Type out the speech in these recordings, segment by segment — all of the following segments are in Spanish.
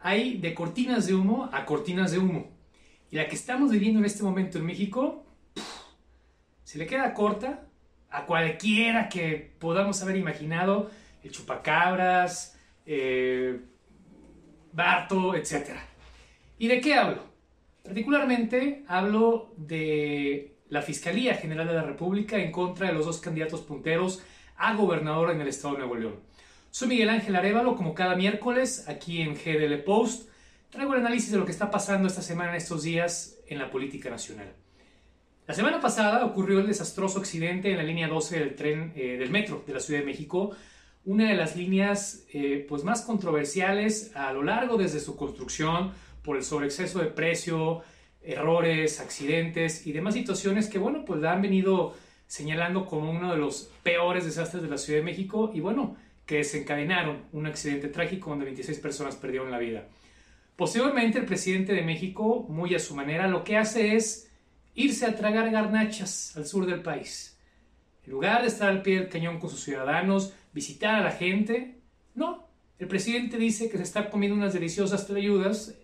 hay de cortinas de humo a cortinas de humo. Y la que estamos viviendo en este momento en México, se le queda corta a cualquiera que podamos haber imaginado, el chupacabras, eh, Barto, etc. ¿Y de qué hablo? Particularmente hablo de la Fiscalía General de la República en contra de los dos candidatos punteros a gobernador en el estado de Nuevo León. Soy Miguel Ángel Arevalo, como cada miércoles, aquí en GDL Post, traigo el análisis de lo que está pasando esta semana, en estos días, en la política nacional. La semana pasada ocurrió el desastroso accidente en la línea 12 del tren eh, del metro de la Ciudad de México, una de las líneas eh, pues más controversiales a lo largo desde su construcción por el sobreexceso de precio, errores, accidentes y demás situaciones que bueno pues la han venido señalando como uno de los peores desastres de la Ciudad de México y bueno que desencadenaron un accidente trágico donde 26 personas perdieron la vida. Posteriormente el presidente de México, muy a su manera, lo que hace es irse a tragar garnachas al sur del país. En lugar de estar al pie del cañón con sus ciudadanos, visitar a la gente, no. El presidente dice que se está comiendo unas deliciosas trayudas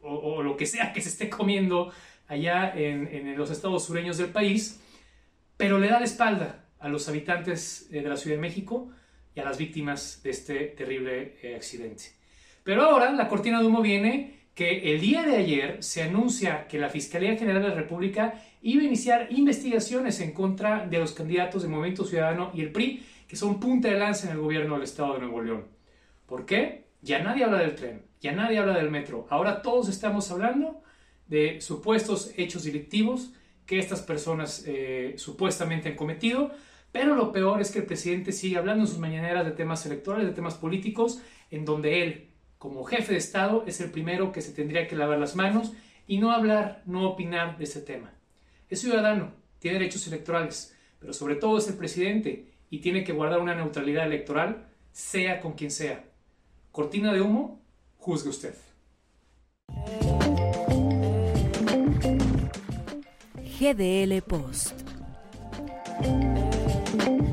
o, lo que sea que se esté comiendo allá en, en, los estados sureños del país, pero le da la espalda a los habitantes eh, de la Ciudad de México y a las víctimas de este terrible eh, accidente. Pero ahora la cortina de humo viene que el día de ayer se anuncia que la Fiscalía General de la República iba a iniciar investigaciones en contra de los candidatos de Movimiento Ciudadano y el PRI, que son punta de lanza en el gobierno del Estado de Nuevo León. ¿Por qué? Ya nadie habla del tren, ya nadie habla del metro. Ahora todos estamos hablando de supuestos hechos delictivos que estas personas eh, supuestamente han cometido, pero lo peor es que el presidente sigue hablando en sus mañaneras de temas electorales, de temas políticos, en donde él como jefe de Estado, es el primero que se tendría que lavar las manos y no hablar, no opinar de ese tema. Es ciudadano, tiene derechos electorales, pero sobre todo es el presidente y tiene que guardar una neutralidad electoral, sea con quien sea. Cortina de humo, juzgue usted. GDL Post. Thank you.